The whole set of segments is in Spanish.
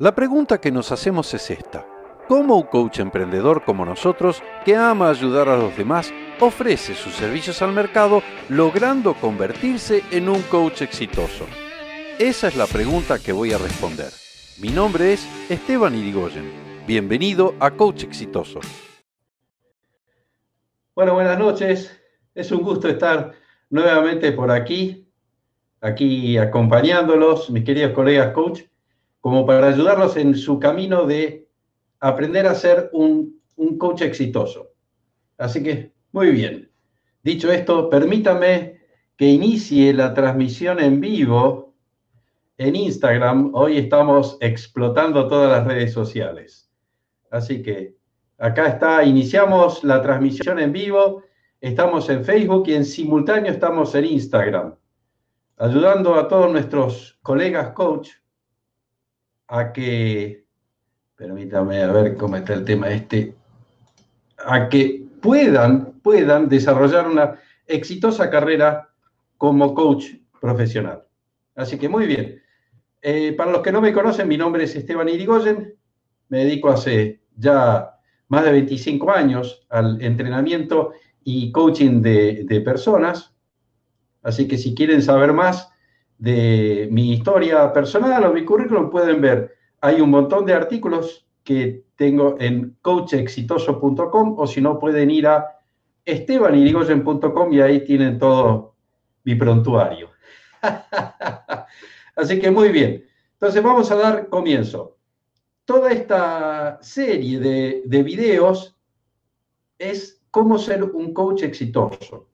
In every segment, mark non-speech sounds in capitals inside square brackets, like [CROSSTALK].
La pregunta que nos hacemos es esta. ¿Cómo un coach emprendedor como nosotros, que ama ayudar a los demás, ofrece sus servicios al mercado logrando convertirse en un coach exitoso? Esa es la pregunta que voy a responder. Mi nombre es Esteban Irigoyen. Bienvenido a Coach Exitoso. Bueno, buenas noches. Es un gusto estar nuevamente por aquí, aquí acompañándolos, mis queridos colegas coach, como para ayudarlos en su camino de aprender a ser un, un coach exitoso. Así que, muy bien. Dicho esto, permítame que inicie la transmisión en vivo en Instagram. Hoy estamos explotando todas las redes sociales. Así que acá está, iniciamos la transmisión en vivo. Estamos en Facebook y en simultáneo estamos en Instagram, ayudando a todos nuestros colegas coach a que, permítame a ver cómo está el tema este, a que puedan, puedan desarrollar una exitosa carrera como coach profesional. Así que muy bien. Eh, para los que no me conocen, mi nombre es Esteban Irigoyen, me dedico hace ya más de 25 años al entrenamiento y coaching de, personas, así que si quieren saber más de mi historia personal o mi currículum, pueden ver, hay un montón de artículos que tengo en coachexitoso.com o si no pueden ir a estebanirigoyen.com y ahí tienen todo mi prontuario. [LAUGHS] Así que muy bien. Entonces vamos a dar comienzo. Toda esta serie de, de videos es cómo ser un coach exitoso.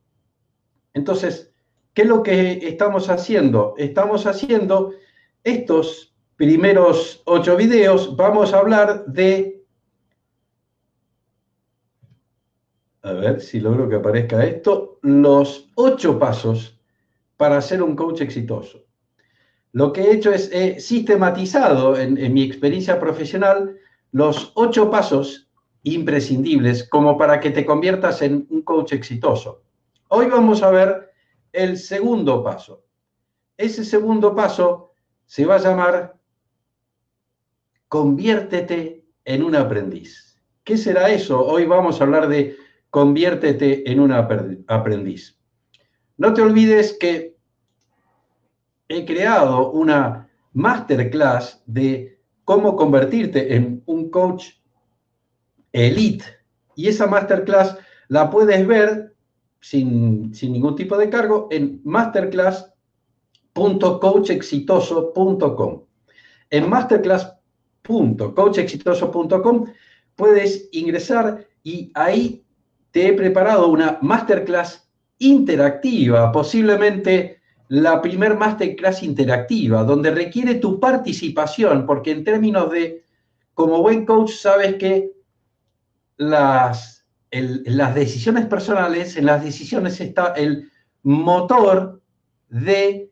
Entonces, ¿qué es lo que estamos haciendo? Estamos haciendo estos primeros ocho videos, vamos a hablar de... A ver si logro que aparezca esto, los ocho pasos para ser un coach exitoso. Lo que he hecho es he sistematizado en, mi experiencia profesional los ocho pasos imprescindibles como para que te conviertas en un coach exitoso. Hoy vamos a ver el segundo paso. Ese segundo paso se va a llamar conviértete en un aprendiz. ¿Qué será eso? Hoy vamos a hablar de conviértete en un aprendiz. No te olvides que he creado una masterclass de cómo convertirte en un coach elite. Y esa masterclass la puedes ver sin, ningún tipo de cargo en masterclass.coachexitoso.com. En masterclass.coachexitoso.com puedes ingresar y ahí te he preparado una masterclass interactiva, posiblemente la primer masterclass interactiva, donde requiere tu participación, porque en términos de, como buen coach, sabes que las, las decisiones personales, en las decisiones está el motor de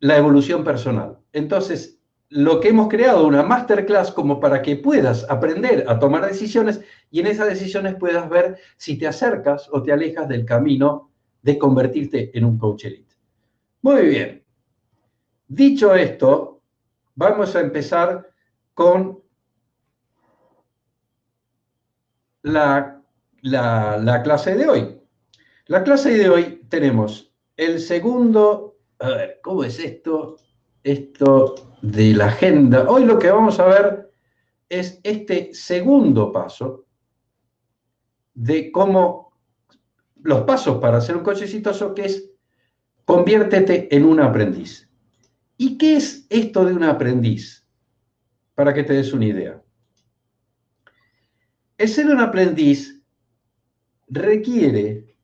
la evolución personal. Entonces, lo que hemos creado, una masterclass como para que puedas aprender a tomar decisiones y en esas decisiones puedas ver si te acercas o te alejas del camino de convertirte en un coach elite. Muy bien. Dicho esto, vamos a empezar con la, clase de hoy. La clase de hoy tenemos el segundo, a ver, ¿cómo es esto? Esto de la agenda. Hoy lo que vamos a ver es este segundo paso de cómo los pasos para hacer un coche exitoso, que es Conviértete en un aprendiz. ¿Y qué es esto de un aprendiz? Para que te des una idea. El ser un aprendiz requiere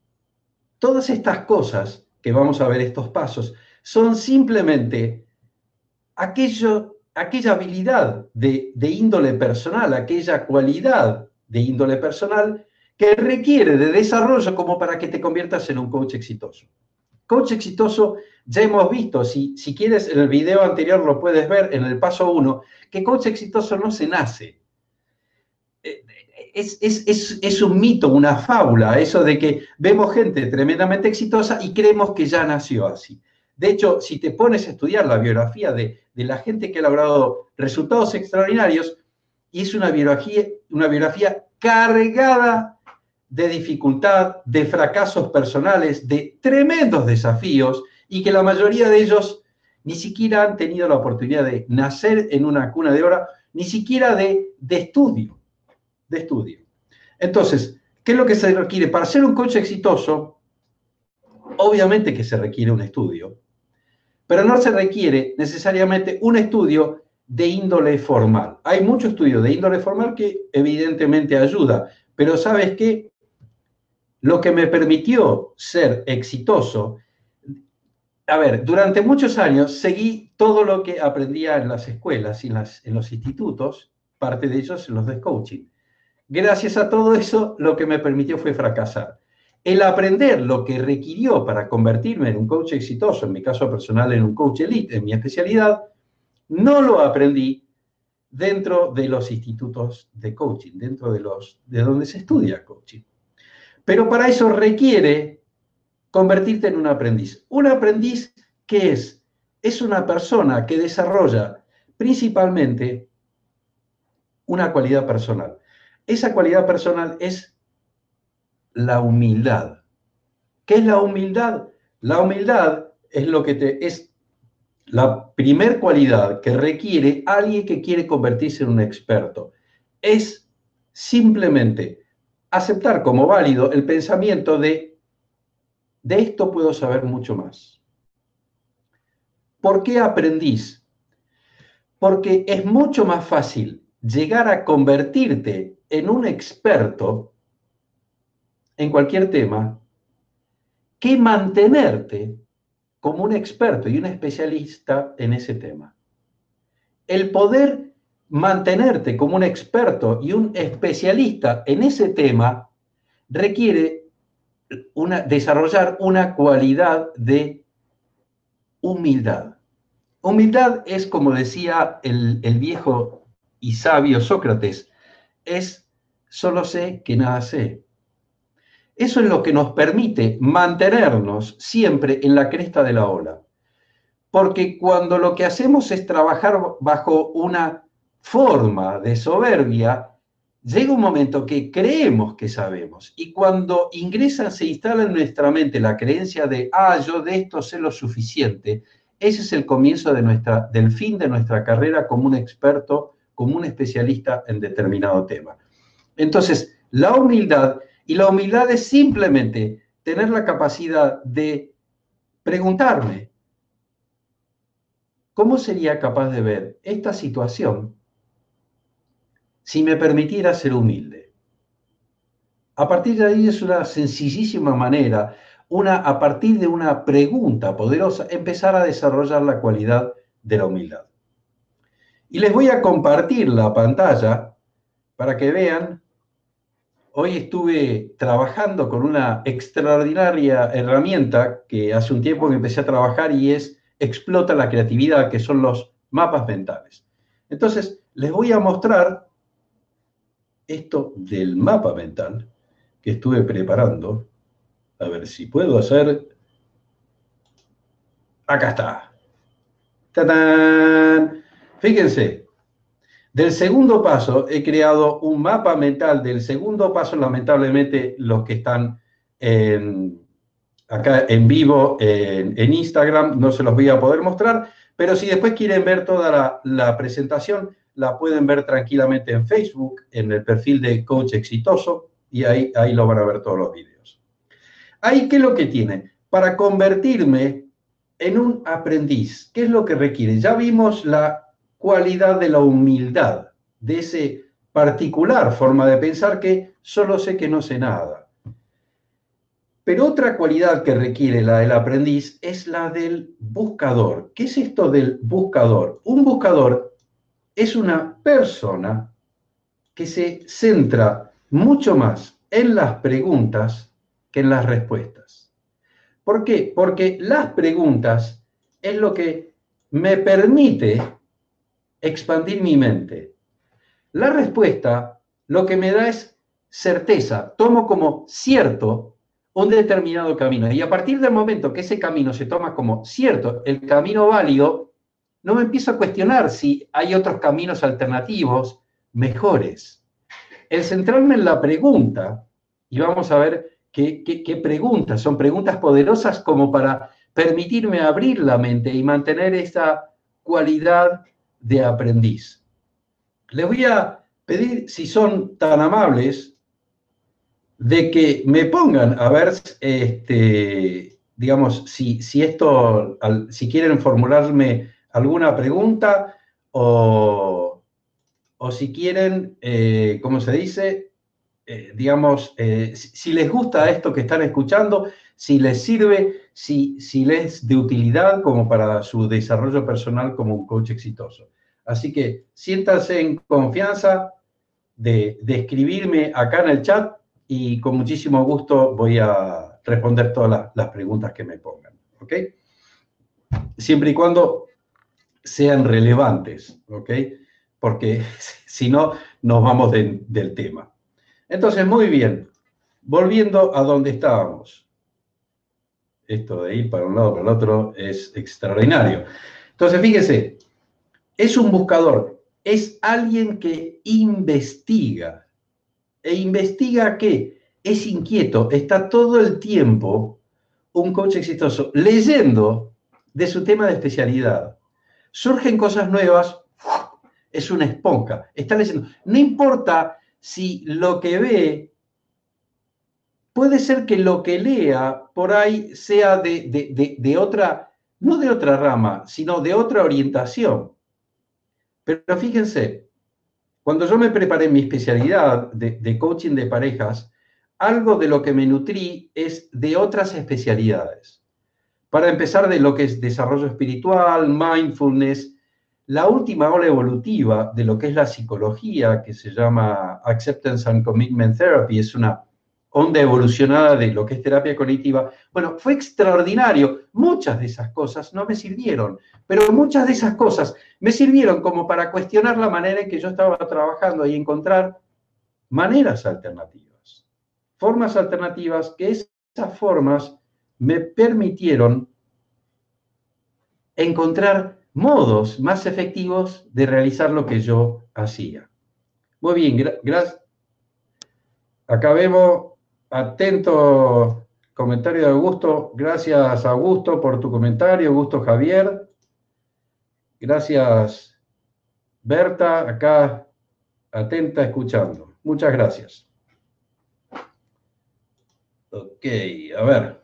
todas estas cosas que vamos a ver estos pasos, son simplemente aquello, aquella habilidad de, índole personal, aquella cualidad de índole personal que requiere de desarrollo como para que te conviertas en un coach exitoso. Coach exitoso, ya hemos visto, si, si quieres en el video anterior lo puedes ver en el paso 1, que coach exitoso no se nace. Eh, es, es, un mito, una fábula, eso de que vemos gente tremendamente exitosa y creemos que ya nació así. De hecho, si te pones a estudiar la biografía de, la gente que ha logrado resultados extraordinarios, es una biografía, una biografía cargada de dificultad, de fracasos personales, de tremendos desafíos, y que la mayoría de ellos ni siquiera han tenido la oportunidad de nacer en una cuna de oro, ni siquiera de, de estudio, de estudio. Entonces, ¿qué es lo que se requiere? Para ser un coach exitoso, obviamente que se requiere un estudio, pero no se requiere necesariamente un estudio de índole formal. Hay mucho estudio de índole formal que evidentemente ayuda, pero ¿sabes qué? Lo que me permitió ser exitoso, a ver, durante muchos años seguí todo lo que aprendía en las escuelas y en, en los institutos, parte de ellos en los de coaching. Gracias a todo eso, lo que me permitió fue fracasar el aprender lo que requirió para convertirme en un coach exitoso, en mi caso personal en un coach elite, en mi especialidad, no lo aprendí dentro de los institutos de coaching, dentro de, los, de donde se estudia coaching. Pero para eso requiere convertirte en un aprendiz. Un aprendiz que es, es una persona que desarrolla principalmente una cualidad personal. Esa cualidad personal es la humildad. ¿Qué es la humildad? La humildad es lo que te es la primer cualidad que requiere alguien que quiere convertirse en un experto. Es simplemente aceptar como válido el pensamiento de de esto puedo saber mucho más. ¿Por qué aprendís? Porque es mucho más fácil llegar a convertirte en un experto en cualquier tema que mantenerte como un experto y un especialista en ese tema. El poder mantenerte como un experto y un especialista en ese tema requiere una, desarrollar una cualidad de humildad. Humildad es, como decía el, el viejo y sabio Sócrates, es solo sé que nada sé. Eso es lo que nos permite mantenernos siempre en la cresta de la ola. Porque cuando lo que hacemos es trabajar bajo una forma de soberbia, llega un momento que creemos que sabemos. Y cuando ingresa, se instala en nuestra mente la creencia de, ah, yo de esto sé lo suficiente, ese es el comienzo del fin de nuestra carrera como un experto, como un especialista en determinado tema. Entonces, la humildad y la humildad es simplemente tener la capacidad de preguntarme, ¿cómo sería capaz de ver esta situación si me permitiera ser humilde? A partir de ahí es una sencillísima manera, una, a partir de una pregunta poderosa, empezar a desarrollar la cualidad de la humildad. Y les voy a compartir la pantalla para que vean hoy estuve trabajando con una extraordinaria herramienta que hace un tiempo que empecé a trabajar y es explota la creatividad, que son los mapas mentales. Entonces, les voy a mostrar esto del mapa mental que estuve preparando. A ver si puedo hacer... Acá está. ¡Tatán! Fíjense, del segundo paso, he creado un mapa mental del segundo paso, lamentablemente los que están acá en vivo en, Instagram no se los voy a poder mostrar, pero si después quieren ver toda la, presentación, la pueden ver tranquilamente en Facebook, en el perfil de Coach Exitoso, y ahí, ahí lo van a ver todos los vídeos. Ahí, ¿qué es lo que tiene? Para convertirme en un aprendiz, ¿qué es lo que requiere? Ya vimos la cualidad de la humildad, de ese particular forma de pensar que solo sé que no sé nada. Pero otra cualidad que requiere la del aprendiz es la del buscador. ¿Qué es esto del buscador? Un buscador es una persona que se centra mucho más en las preguntas que en las respuestas. ¿Por qué? Porque las preguntas es lo que me permite expandir mi mente. La respuesta lo que me da es certeza. Tomo como cierto un determinado camino. Y a partir del momento que ese camino se toma como cierto, el camino válido, no me empiezo a cuestionar si hay otros caminos alternativos mejores. El centrarme en la pregunta, y vamos a ver qué, qué preguntas, son preguntas poderosas como para permitirme abrir la mente y mantener esa cualidad de aprendiz. Les voy a pedir, si son tan amables, de que me pongan a ver, este, digamos, si, si esto, si quieren formularme alguna pregunta o, o si quieren, eh, ¿cómo se dice? Eh, digamos, eh, si, les gusta esto que están escuchando, si les sirve, si, si les es de utilidad como para su desarrollo personal como un coach exitoso. Así que siéntanse en confianza de, de escribirme acá en el chat y con muchísimo gusto voy a responder todas las, preguntas que me pongan. ¿Ok? Siempre y cuando sean relevantes, ¿ok? Porque [LAUGHS] si no, nos vamos del tema. Entonces, muy bien. Volviendo a donde estábamos. Esto de ir para un lado para el otro es extraordinario. Entonces, fíjese, es un buscador, es alguien que investiga, e investiga qué? Es inquieto, está todo el tiempo un coach exitoso leyendo de su tema de especialidad. Surgen cosas nuevas, es una esponja, está leyendo. No importa si lo que ve, puede ser que lo que lea por ahí sea de, otra, no de otra rama, sino de otra orientación. Pero fíjense, cuando yo me preparé mi especialidad de, coaching de parejas, algo de lo que me nutrí es de otras especialidades. Para empezar, de lo que es desarrollo espiritual, mindfulness, la última ola evolutiva de lo que es la psicología, que se llama Acceptance and Commitment Therapy, es una onda evolucionada de lo que es terapia cognitiva. Bueno, fue extraordinario. Muchas de esas cosas no me sirvieron, pero muchas de esas cosas me sirvieron como para cuestionar la manera en que yo estaba trabajando y encontrar maneras alternativas, formas alternativas que esas formas me permitieron encontrar modos más efectivos de realizar lo que yo hacía. Muy bien, gracias. Acá vemos Atento comentario de Augusto. Gracias, Augusto, por tu comentario. Augusto Javier. Gracias, Berta, acá atenta escuchando. Muchas gracias. Ok, a ver.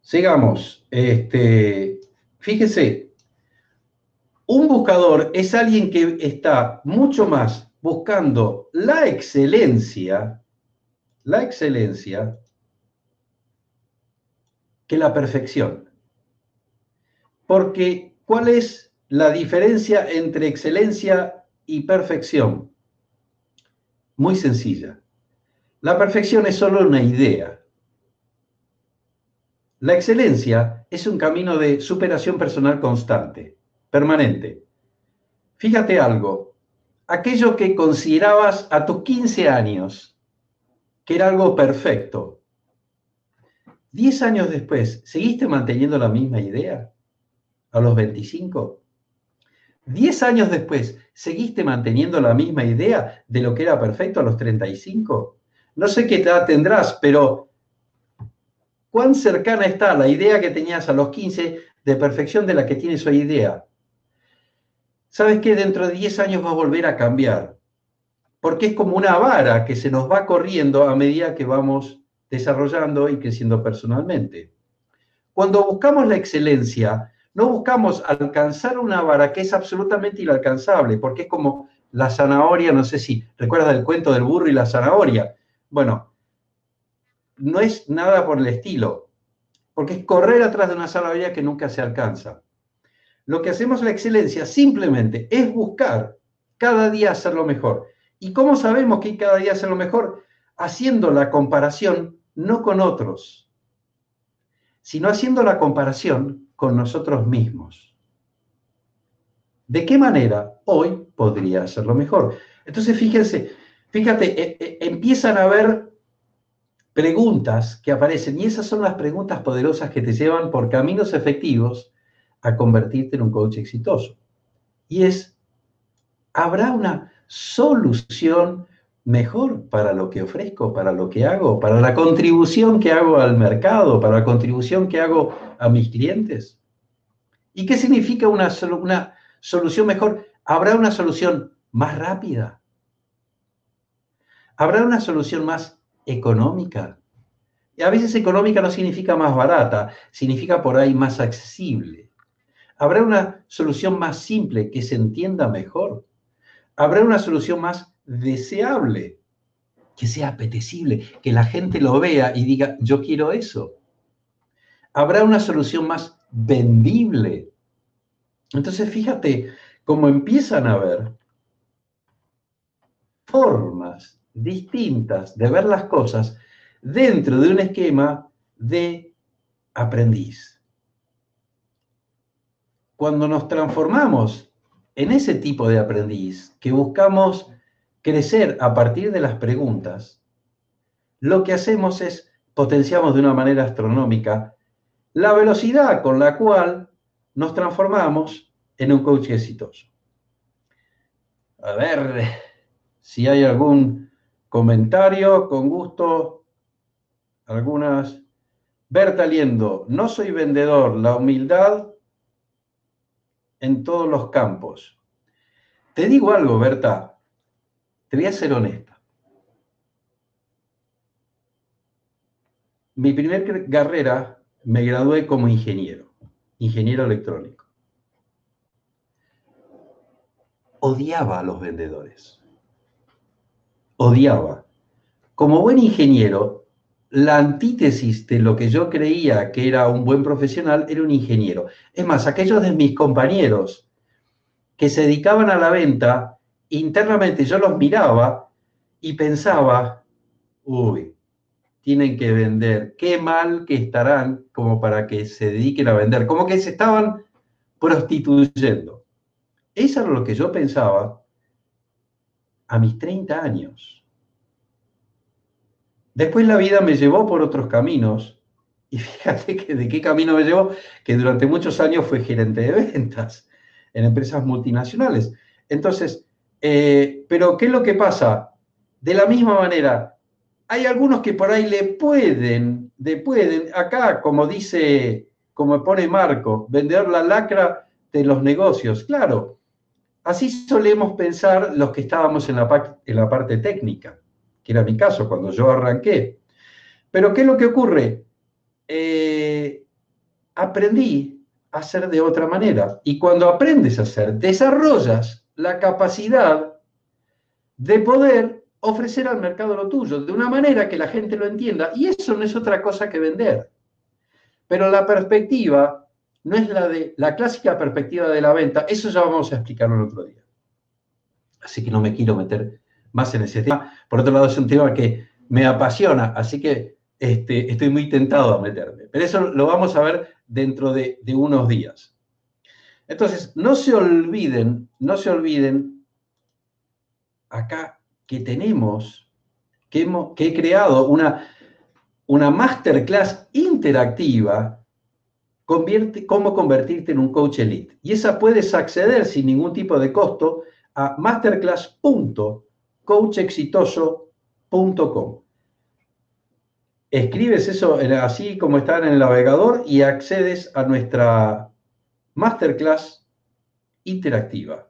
Sigamos. Este, fíjese, un buscador es alguien que está mucho más buscando la excelencia la excelencia que la perfección. Porque, ¿cuál es la diferencia entre excelencia y perfección? Muy sencilla. La perfección es solo una idea. La excelencia es un camino de superación personal constante, permanente. Fíjate algo, aquello que considerabas a tus 15 años que era algo perfecto. Diez años después, ¿seguiste manteniendo la misma idea? ¿A los 25? Diez años después, ¿seguiste manteniendo la misma idea de lo que era perfecto a los 35? No sé qué edad tendrás, pero ¿cuán cercana está la idea que tenías a los 15 de perfección de la que tienes hoy idea? ¿Sabes que dentro de 10 años va a volver a cambiar? Porque es como una vara que se nos va corriendo a medida que vamos desarrollando y creciendo personalmente. Cuando buscamos la excelencia, no buscamos alcanzar una vara que es absolutamente inalcanzable, porque es como la zanahoria, no sé si recuerdas el cuento del burro y la zanahoria. Bueno, no es nada por el estilo, porque es correr atrás de una zanahoria que nunca se alcanza. Lo que hacemos la excelencia simplemente es buscar cada día hacerlo mejor. ¿Y cómo sabemos que cada día hace lo mejor? Haciendo la comparación no con otros, sino haciendo la comparación con nosotros mismos. ¿De qué manera hoy podría hacerlo mejor? Entonces, fíjense, fíjate, e, e, empiezan a ver preguntas que aparecen y esas son las preguntas poderosas que te llevan por caminos efectivos a convertirte en un coach exitoso. Y es, ¿habrá una solución mejor para lo que ofrezco, para lo que hago, para la contribución que hago al mercado, para la contribución que hago a mis clientes? ¿Y qué significa una, una solución mejor? ¿Habrá una solución más rápida? ¿Habrá una solución más económica? Y a veces económica no significa más barata, significa por ahí más accesible. ¿Habrá una solución más simple que se entienda mejor? ¿Habrá una solución más deseable, que sea apetecible, que la gente lo vea y diga, yo quiero eso? ¿Habrá una solución más vendible? Entonces, fíjate cómo empiezan a ver formas distintas de ver las cosas dentro de un esquema de aprendiz. Cuando nos transformamos en ese tipo de aprendiz que buscamos crecer a partir de las preguntas, lo que hacemos es potenciamos de una manera astronómica la velocidad con la cual nos transformamos en un coach exitoso. A ver si hay algún comentario, con gusto, algunas. Berta Liendo, no soy vendedor, la humildad en todos los campos. Te digo algo, Berta, te voy a ser honesta. Mi primer carrera me gradué como ingeniero, ingeniero electrónico. Odiaba a los vendedores odiaba. Como buen ingeniero, la antítesis de lo que yo creía que era un buen profesional era un ingeniero. Es más, aquellos de mis compañeros que se dedicaban a la venta, internamente yo los miraba y pensaba, uy, tienen que vender, qué mal que estarán como para que se dediquen a vender, como que se estaban prostituyendo. Eso era lo que yo pensaba a mis 30 años. Después la vida me llevó por otros caminos. Y fíjate que de qué camino me llevó, que durante muchos años fue gerente de ventas en empresas multinacionales. Entonces, eh, pero ¿qué es lo que pasa? De la misma manera, hay algunos que por ahí le pueden, le pueden, acá como dice, como pone Marco, vender la lacra de los negocios. Claro, Así solemos pensar los que estábamos en la, en la parte técnica, que era mi caso cuando yo arranqué. Pero ¿qué es lo que ocurre? Eh, aprendí a hacer de otra manera. Y cuando aprendes a hacer, desarrollas la capacidad de poder ofrecer al mercado lo tuyo de una manera que la gente lo entienda. Y eso no es otra cosa que vender. Pero la perspectiva no es la de la clásica perspectiva de la venta, eso ya vamos a explicarlo el otro día. Así que no me quiero meter más en ese tema. Por otro lado, es un tema que me apasiona, así que este, estoy muy tentado a meterme. Pero eso lo vamos a ver dentro de, unos días. Entonces, no se olviden, no se olviden acá que tenemos, que, hemos, que he creado una, una masterclass interactiva cómo convertirte en un coach elite. Y esa puedes acceder sin ningún tipo de costo a masterclass.coachexitoso.com. Escribes eso así como está en el navegador y accedes a nuestra masterclass interactiva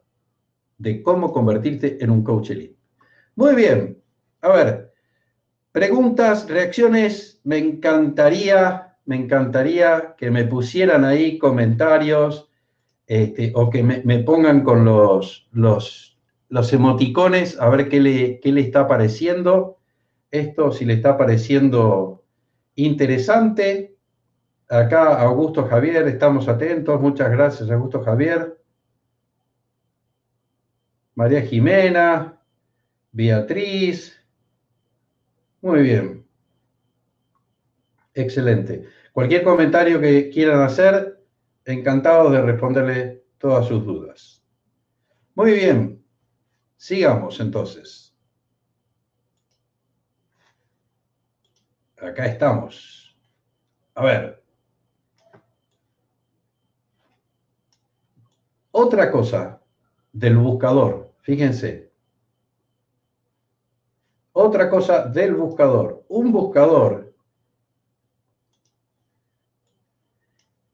de cómo convertirte en un coach elite. Muy bien, a ver, preguntas, reacciones, me encantaría me encantaría que me pusieran ahí comentarios este, o que me, pongan con los, los, los, emoticones a ver qué le, qué le está pareciendo. Esto, si le está pareciendo interesante. Acá, Augusto Javier, estamos atentos. Muchas gracias, Augusto Javier. María Jimena, Beatriz. Muy bien. Excelente. Cualquier comentario que quieran hacer, encantado de responderle todas sus dudas. Muy bien, sigamos entonces. acá estamos. A ver. Otra cosa del buscador, fíjense. Otra cosa del buscador. Un buscador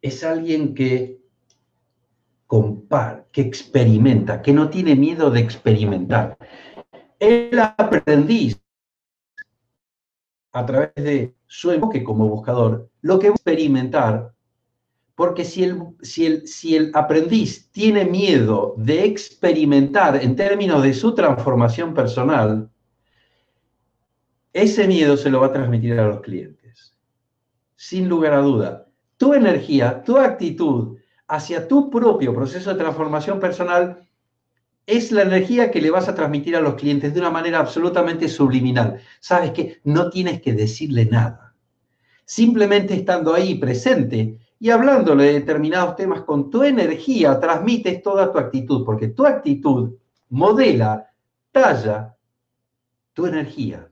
es alguien que compara, que experimenta, que no tiene miedo de experimentar. El aprendiz, a través de su enfoque como buscador, lo que va a experimentar, porque si el, si, el, si el aprendiz tiene miedo de experimentar en términos de su transformación personal, ese miedo se lo va a transmitir a los clientes. Sin lugar a duda, tu energía, tu actitud hacia tu propio proceso de transformación personal es la energía que le vas a transmitir a los clientes de una manera absolutamente subliminal. Sabes que no tienes que decirle nada. Simplemente estando ahí presente y hablándole de determinados temas con tu energía, transmites toda tu actitud, porque tu actitud modela, talla tu energía.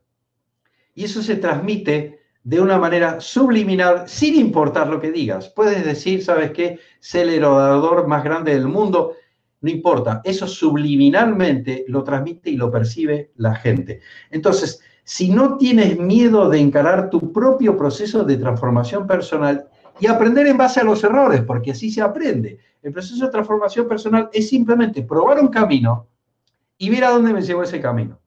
Y eso se transmite de una manera subliminal, sin importar lo que digas. Puedes decir, ¿sabes qué? Sé el más grande del mundo. No importa, eso subliminalmente lo transmite y lo percibe la gente. Entonces, si no tienes miedo de encarar tu propio proceso de transformación personal y aprender en base a los errores, porque así se aprende. El proceso de transformación personal es simplemente probar un camino y ver a dónde me llevó ese camino.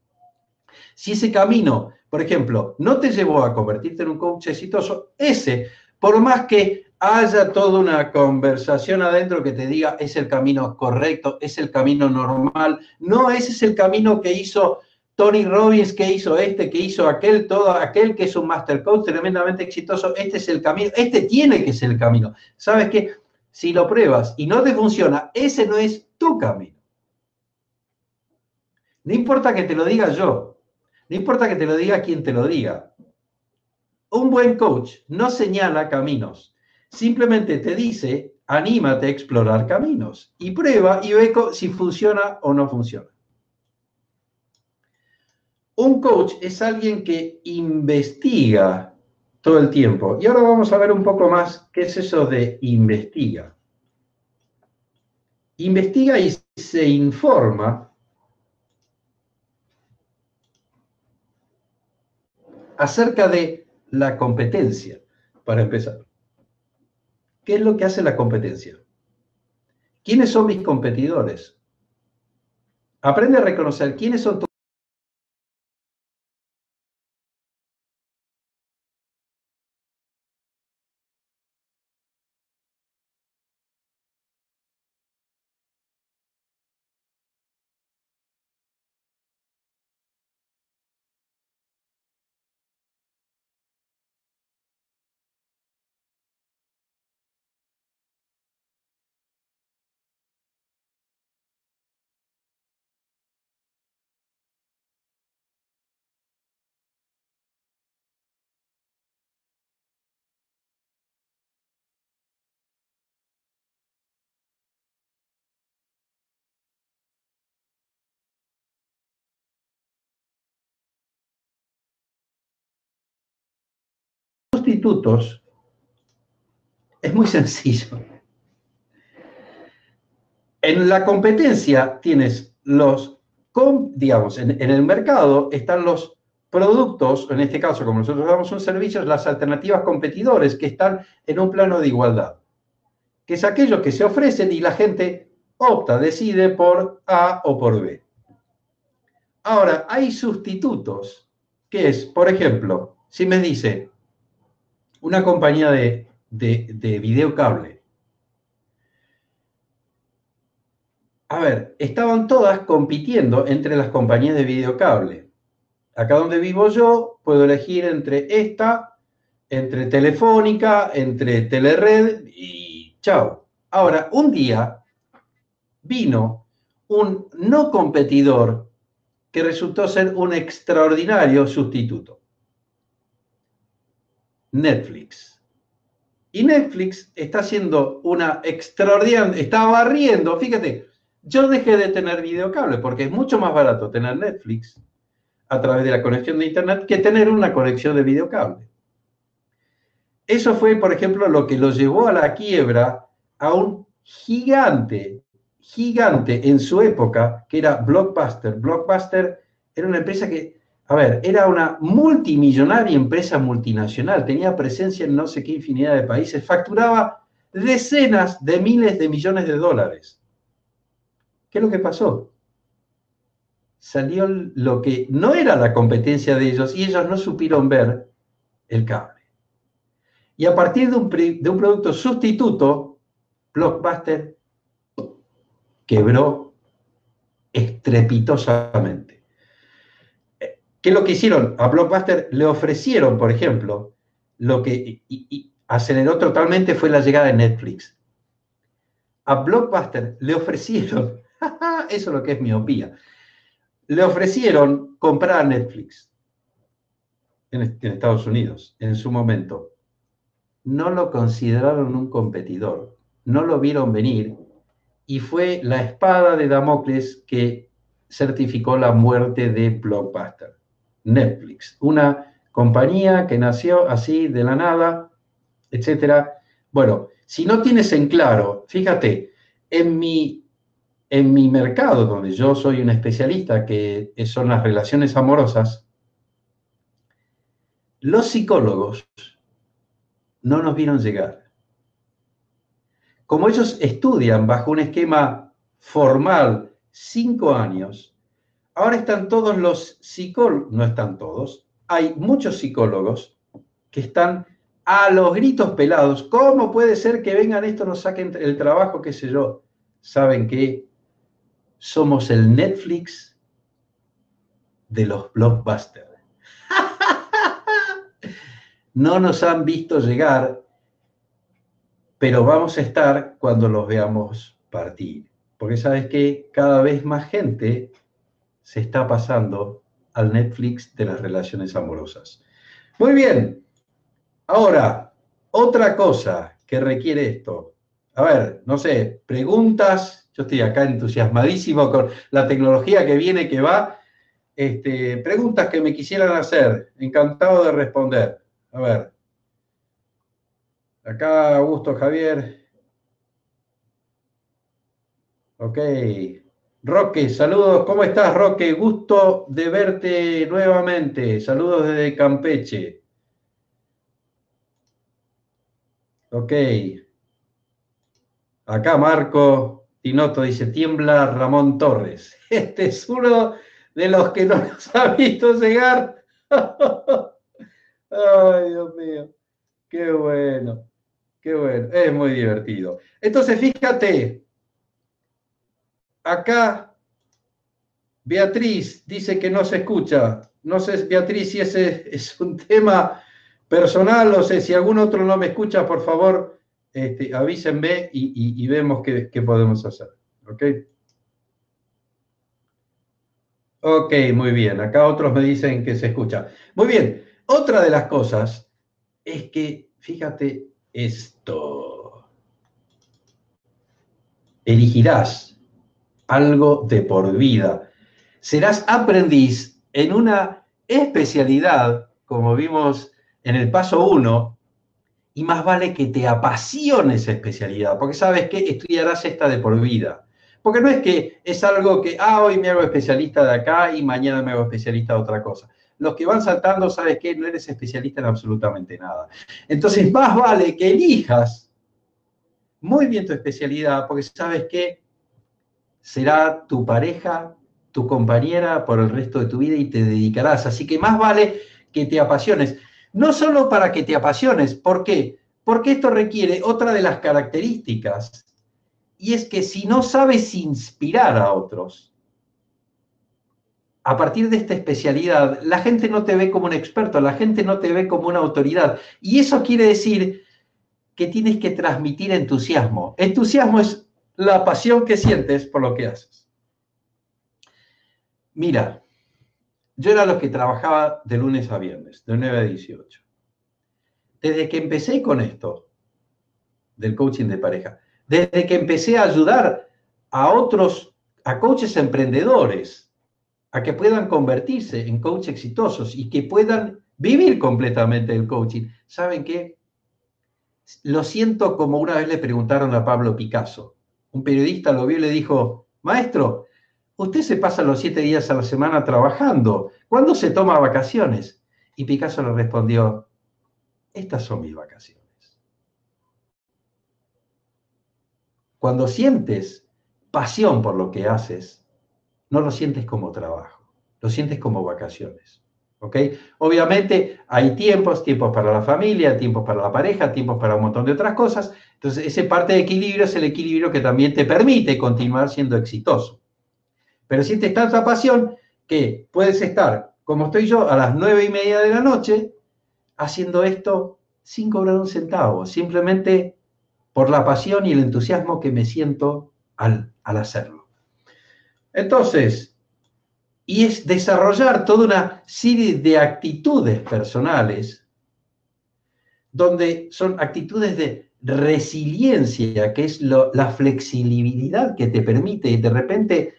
Si ese camino por ejemplo, no te llevó a convertirte en un coach exitoso, ese, por más que haya toda una conversación adentro que te diga es el camino correcto, es el camino normal, no, ese es el camino que hizo Tony Robbins, que hizo este, que hizo aquel, todo aquel que es un master coach tremendamente exitoso, este es el camino, este tiene que ser el camino. ¿Sabes qué? Si lo pruebas y no te funciona, ese no es tu camino. No importa que te lo diga yo, no importa que te lo diga quien te lo diga. Un buen coach no señala caminos, simplemente te dice, anímate a explorar caminos y prueba y ve si funciona o no funciona. Un coach es alguien que investiga todo el tiempo. Y ahora vamos a ver un poco más qué es eso de investiga. Investiga y se informa acerca de la competencia, para empezar. ¿Qué es lo que hace la competencia? ¿Quiénes son mis competidores? Aprende a reconocer quiénes son tus sustitutos es muy sencillo. En la competencia tienes los, digamos, en, el mercado están los productos, en este caso, como nosotros damos un servicio, las alternativas competidores que están en un plano de igualdad, que es aquello que se ofrecen y la gente opta, decide por A o por B. Ahora, hay sustitutos, que es, por ejemplo, si me dice, una compañía de, de, videocable. A ver, estaban todas compitiendo entre las compañías de videocable. Acá donde vivo yo, puedo elegir entre esta, entre Telefónica, entre Telered y chao. Ahora, un día vino un no competidor que resultó ser un extraordinario sustituto. Netflix. Y Netflix está haciendo una extraordinaria, está barriendo, fíjate, yo dejé de tener videocable porque es mucho más barato tener Netflix a través de la conexión de Internet que tener una conexión de videocable. eso fue, por ejemplo, lo que lo llevó a la quiebra a un gigante, gigante en su época, que era Blockbuster. Blockbuster era una empresa que, a ver, era una multimillonaria empresa multinacional, tenía presencia en no sé qué infinidad de países, facturaba decenas de miles de millones de dólares. ¿Qué es lo que pasó? Salió lo que no era la competencia de ellos y ellos no supieron ver el cable. Y a partir de un, producto sustituto, Blockbuster quebró estrepitosamente. ¿Qué es lo que hicieron? A Blockbuster le ofrecieron, por ejemplo, lo que aceleró totalmente fue la llegada de Netflix. A Blockbuster le ofrecieron, [LAUGHS] eso es lo que es miopía, le ofrecieron comprar Netflix en, en Estados Unidos en su momento. No lo consideraron un competidor, no lo vieron venir y fue la espada de Damocles que certificó la muerte de Blockbuster. Netflix, una compañía que nació así de la nada, etcétera. Bueno, si no tienes en claro, fíjate, en mi, en mi mercado, donde yo soy un especialista, que son las relaciones amorosas, los psicólogos no nos vieron llegar. Como ellos estudian bajo un esquema formal cinco años, Ahora están todos los psicólogos, no están todos, hay muchos psicólogos que están a los gritos pelados. ¿Cómo puede ser que vengan esto, nos saquen el trabajo, qué sé yo? Saben que somos el Netflix de los blockbusters. [LAUGHS] no nos han visto llegar, pero vamos a estar cuando los veamos partir. Porque sabes que cada vez más gente se está pasando al Netflix de las relaciones amorosas. Muy bien. Ahora, otra cosa que requiere esto. A ver, no sé, preguntas. Yo estoy acá entusiasmadísimo con la tecnología que viene, que va. Este, preguntas que me quisieran hacer. Encantado de responder. A ver. Acá, Augusto Javier. Ok. Roque, saludos. ¿Cómo estás, Roque? Gusto de verte nuevamente. Saludos desde Campeche. Ok. Acá Marco Tinoto dice, tiembla Ramón Torres. [LAUGHS] Este es uno de los que no nos ha visto llegar. [LAUGHS] Ay, Dios mío. Qué bueno. Qué bueno. Es muy divertido. Entonces, fíjate, acá Beatriz dice que no se escucha. No sé, Beatriz, si ese [LAUGHS] es un tema personal o sé si algún otro no me escucha, por favor, este, avísenme y, vemos qué, qué, podemos hacer. ¿Ok? Ok, muy bien. Acá otros me dicen que se escucha. Muy bien. Otra de las cosas es que, fíjate esto. Elegirás algo de por vida. Serás aprendiz en una especialidad, como vimos en el paso 1, y más vale que te apasione esa especialidad, porque sabes que estudiarás esta de por vida. Porque no es que es algo que, ah, hoy me hago especialista de acá y mañana me hago especialista de otra cosa. Los que van saltando, sabes que no eres especialista en absolutamente nada. Entonces, más vale que elijas muy bien tu especialidad, porque sabes que será tu pareja, tu compañera por el resto de tu vida y te dedicarás. Así que más vale que te apasiones. No solo para que te apasiones, ¿por qué? Porque esto requiere otra de las características, y es que si no sabes inspirar a otros, a partir de esta especialidad, la gente no te ve como un experto, la gente no te ve como una autoridad. Y eso quiere decir que tienes que transmitir entusiasmo. Entusiasmo es la pasión que sientes por lo que haces. Mira, yo era lo que trabajaba de lunes a viernes, de 9 a 18. Desde que empecé con esto, del coaching de pareja, desde que empecé a ayudar a otros, a coaches emprendedores, a que puedan convertirse en coaches exitosos y que puedan vivir completamente el coaching, ¿saben qué? lo siento como una vez le preguntaron a Pablo Picasso. Un periodista lo vio y le dijo, maestro, usted se pasa los siete días a la semana trabajando. ¿Cuándo se toma vacaciones? Y Picasso le respondió, estas son mis vacaciones. Cuando sientes pasión por lo que haces, no lo sientes como trabajo, lo sientes como vacaciones. Obviamente hay tiempos, tiempos para la familia, tiempos para la pareja, tiempos para un montón de otras cosas. Entonces, ese parte de equilibrio es el equilibrio que también te permite continuar siendo exitoso. Pero sientes tanta pasión que puedes estar, como estoy yo, a las nueve y media de la noche, haciendo esto sin cobrar un centavo, simplemente por la pasión y el entusiasmo que me siento al, al hacerlo. Entonces, y es desarrollar toda una serie de actitudes personales, donde son actitudes de resiliencia, que es la flexibilidad que te permite, de repente,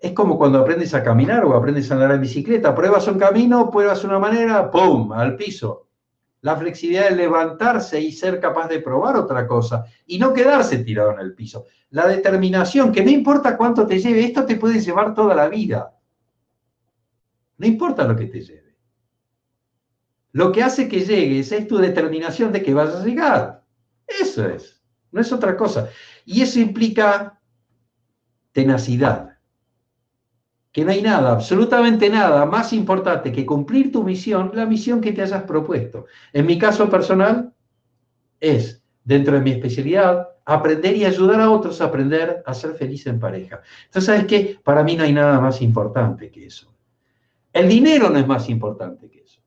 es como cuando aprendes a caminar o aprendes a andar en bicicleta, pruebas un camino, pruebas una manera, ¡pum!, al piso. La flexibilidad de levantarse y ser capaz de probar otra cosa y no quedarse tirado en el piso. La determinación, que no importa cuánto te lleve, esto te puede llevar toda la vida. No importa lo que te lleve. Lo que hace que llegues es tu determinación de que vas a llegar. Eso es. No es otra cosa. Y eso implica tenacidad. Que no hay nada, absolutamente nada más importante que cumplir tu misión, la misión que te hayas propuesto. En mi caso personal, es, dentro de mi especialidad, aprender y ayudar a otros a aprender a ser feliz en pareja. Entonces, ¿sabes qué? Para mí no hay nada más importante que eso. El dinero no es más importante que eso.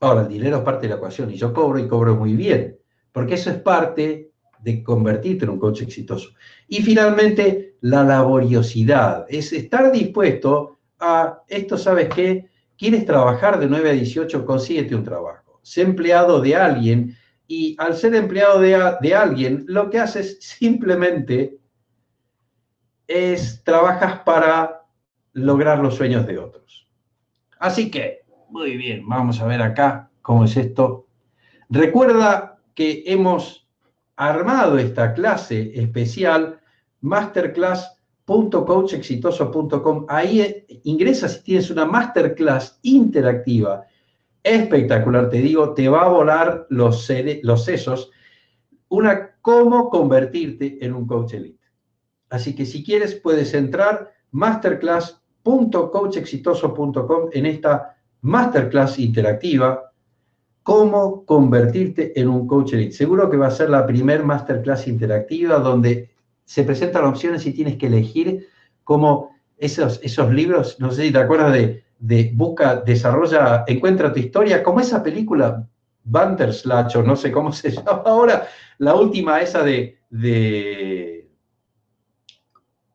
Ahora, el dinero es parte de la ecuación y yo cobro y cobro muy bien, porque eso es parte de convertirte en un coach exitoso. Y finalmente, la laboriosidad, es estar dispuesto a, esto sabes qué, quieres trabajar de 9 a 18, consíguete un trabajo. Sé empleado de alguien y al ser empleado de, de alguien, lo que haces simplemente es trabajas para lograr los sueños de otros. Así que, muy bien, vamos a ver acá cómo es esto. Recuerda que hemos armado esta clase especial, masterclass.coachexitoso.com. Ahí eh, ingresas y tienes una masterclass interactiva espectacular, te digo, te va a volar los, sesos. Una, cómo convertirte en un coach elite. Así que si quieres, puedes entrar masterclass www.coachexitoso.com en esta masterclass interactiva, cómo convertirte en un coach elite. Seguro que va a ser la primer masterclass interactiva donde se presentan opciones y tienes que elegir como esos, esos libros, no sé si te acuerdas de, de Busca, Desarrolla, Encuentra tu historia, como esa película Banderslatch o no sé cómo se [LAUGHS] llama ahora, la última esa de, de,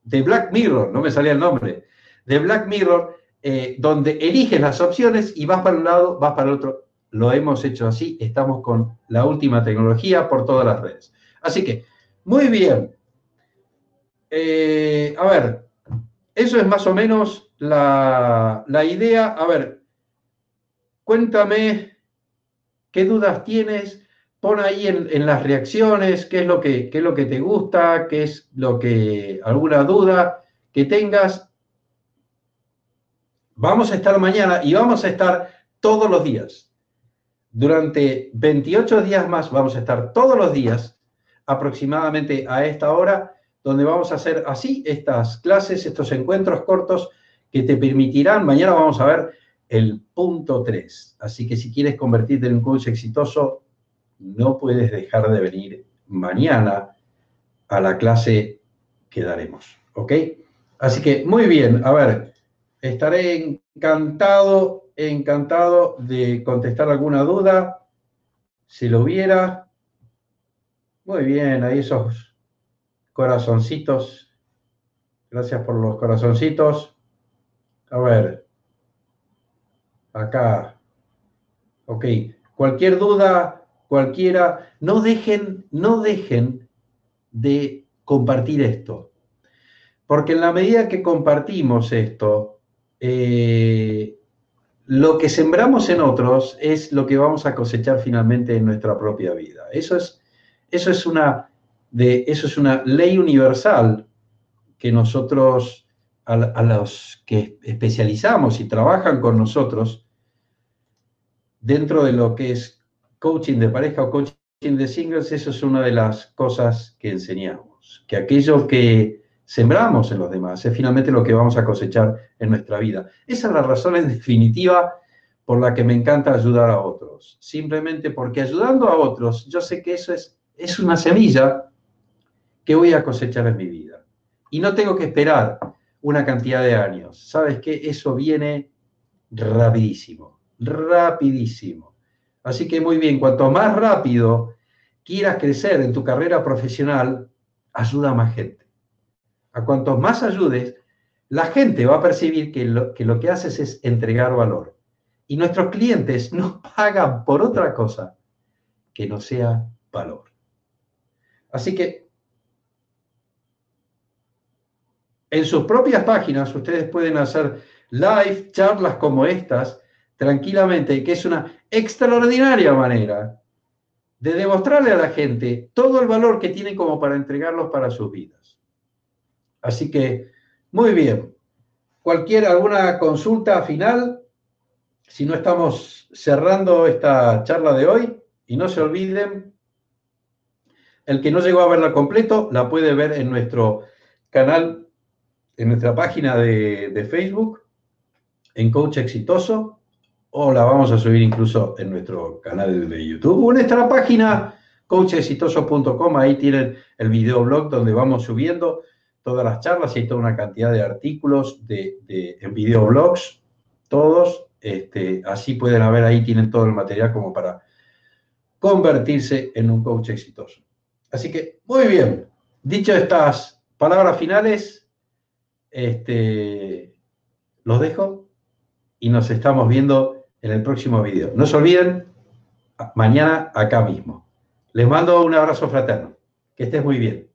de Black Mirror, no me salía el nombre, de Black Mirror, eh, donde eliges las opciones y vas para un lado, vas para el otro. Lo hemos hecho así, estamos con la última tecnología por todas las redes. Así que, muy bien. Eh, a ver, eso es más o menos la, idea. A ver, cuéntame qué dudas tienes. Pon ahí en, las reacciones qué es, lo que, qué es lo que te gusta, qué es lo que, alguna duda que tengas Vamos a estar mañana y vamos a estar todos los días. Durante 28 días más vamos a estar todos los días aproximadamente a esta hora, donde vamos a hacer así estas clases, estos encuentros cortos que te permitirán, mañana vamos a ver el punto 3. Así que si quieres convertirte en un coach exitoso, no puedes dejar de venir mañana a la clase que daremos. ¿Ok? Así que muy bien, a ver, Estaré encantado, encantado de contestar alguna duda, si lo hubiera. Muy bien, ahí esos corazoncitos. Gracias por los corazoncitos. A ver. Acá. Ok. Cualquier duda, cualquiera, no dejen, no dejen de compartir esto. Porque en la medida que compartimos esto, eh, lo que sembramos en otros es lo que vamos a cosechar finalmente en nuestra propia vida. Eso es, eso es, una, de, eso es una ley universal que nosotros, a, a, los que especializamos y trabajan con nosotros, dentro de lo que es coaching de pareja o coaching de singles, eso es una de las cosas que enseñamos, que aquello que sembramos en los demás es finalmente lo que vamos a cosechar en nuestra vida. Esa es la razón en definitiva por la que me encanta ayudar a otros. Simplemente porque ayudando a otros, yo sé que eso es, es una semilla que voy a cosechar en mi vida. Y no tengo que esperar una cantidad de años. ¿Sabes qué? Eso viene rapidísimo, rapidísimo. Así que muy bien, cuanto más rápido quieras crecer en tu carrera profesional, ayuda a más gente. A cuantos más ayudes, la gente va a percibir que lo, que lo que haces es entregar valor. Y nuestros clientes no [LAUGHS] pagan por otra cosa que no sea valor. Así que en sus propias páginas ustedes pueden hacer live, charlas como estas, tranquilamente, que es una extraordinaria manera de demostrarle a la gente todo el valor que tienen como para entregarlos para sus vidas. Así que, muy bien. Cualquier, alguna consulta final, si no estamos cerrando esta charla de hoy, y no se olviden, el que no llegó a verla completo, la puede ver en nuestro canal, en nuestra página de, Facebook, en Coach Exitoso, o la vamos a subir incluso en nuestro canal de YouTube o en nuestra página coachexitoso.com. Ahí tienen el videoblog donde vamos subiendo todas las charlas y hay toda una cantidad de artículos de, en videoblogs, todos. Este, así pueden ver ahí, tienen todo el material como para convertirse en un coach exitoso. Así que, muy bien. Dicho estas palabras finales, este, los dejo y nos estamos viendo en el próximo video. No se olviden, mañana acá mismo. Les mando un abrazo fraterno. Que estés muy bien.